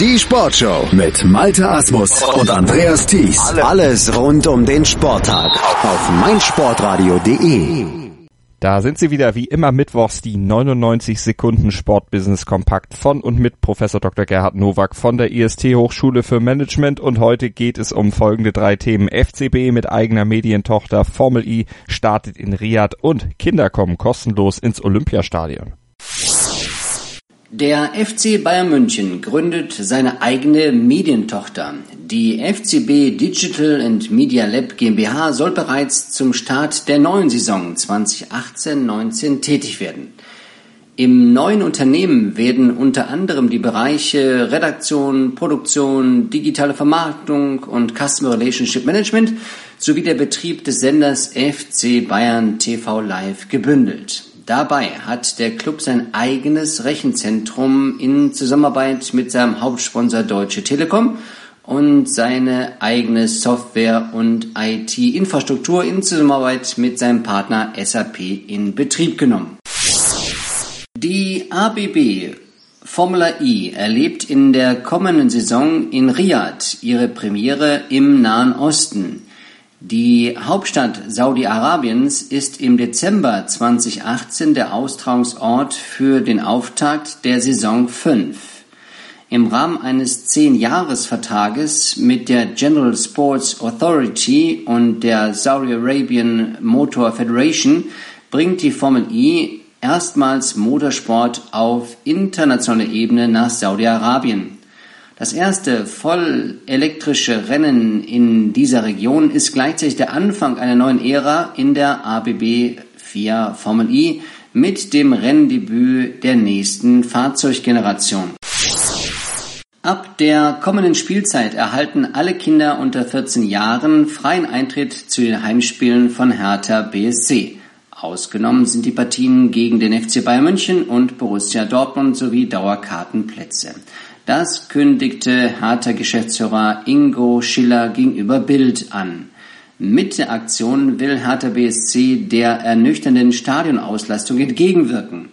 Die Sportshow mit Malte Asmus und Andreas Thies. Alles rund um den Sporttag auf meinsportradio.de. Da sind sie wieder wie immer mittwochs die 99 Sekunden Sportbusiness Kompakt von und mit Professor Dr. Gerhard Nowak von der IST Hochschule für Management und heute geht es um folgende drei Themen. FCB mit eigener Medientochter, Formel I startet in Riyadh und Kinder kommen kostenlos ins Olympiastadion. Der FC Bayern München gründet seine eigene Medientochter. Die FCB Digital and Media Lab GmbH soll bereits zum Start der neuen Saison 2018-19 tätig werden. Im neuen Unternehmen werden unter anderem die Bereiche Redaktion, Produktion, digitale Vermarktung und Customer Relationship Management sowie der Betrieb des Senders FC Bayern TV Live gebündelt. Dabei hat der Club sein eigenes Rechenzentrum in Zusammenarbeit mit seinem Hauptsponsor Deutsche Telekom und seine eigene Software und IT-Infrastruktur in Zusammenarbeit mit seinem Partner SAP in Betrieb genommen. Die ABB Formula E erlebt in der kommenden Saison in Riyadh ihre Premiere im Nahen Osten. Die Hauptstadt Saudi-Arabiens ist im Dezember 2018 der Austragungsort für den Auftakt der Saison 5. Im Rahmen eines 10-Jahres-Vertrages mit der General Sports Authority und der Saudi Arabian Motor Federation bringt die Formel E erstmals Motorsport auf internationaler Ebene nach Saudi-Arabien. Das erste voll elektrische Rennen in dieser Region ist gleichzeitig der Anfang einer neuen Ära in der ABB 4 Formel E mit dem Renndebüt der nächsten Fahrzeuggeneration. Ab der kommenden Spielzeit erhalten alle Kinder unter 14 Jahren freien Eintritt zu den Heimspielen von Hertha BSC. Ausgenommen sind die Partien gegen den FC Bayern München und Borussia Dortmund sowie Dauerkartenplätze. Das kündigte harter Geschäftsführer Ingo Schiller gegenüber Bild an. Mit der Aktion will Hertha BSC der ernüchternden Stadionauslastung entgegenwirken.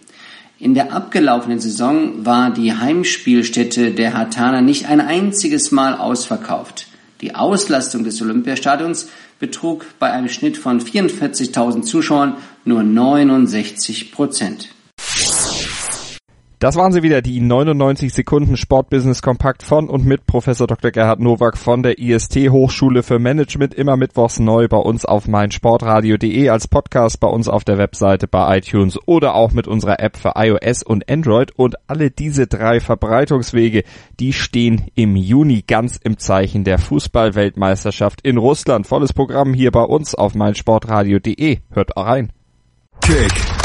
In der abgelaufenen Saison war die Heimspielstätte der Hartaner nicht ein einziges Mal ausverkauft. Die Auslastung des Olympiastadions betrug bei einem Schnitt von 44.000 Zuschauern nur 69 Prozent. Das waren sie wieder, die 99 Sekunden Sportbusiness Kompakt von und mit Professor Dr. Gerhard Nowak von der IST Hochschule für Management, immer mittwochs neu bei uns auf meinsportradio.de als Podcast bei uns auf der Webseite bei iTunes oder auch mit unserer App für iOS und Android und alle diese drei Verbreitungswege, die stehen im Juni ganz im Zeichen der Fußballweltmeisterschaft in Russland. Volles Programm hier bei uns auf meinsportradio.de. Hört auch rein. Kick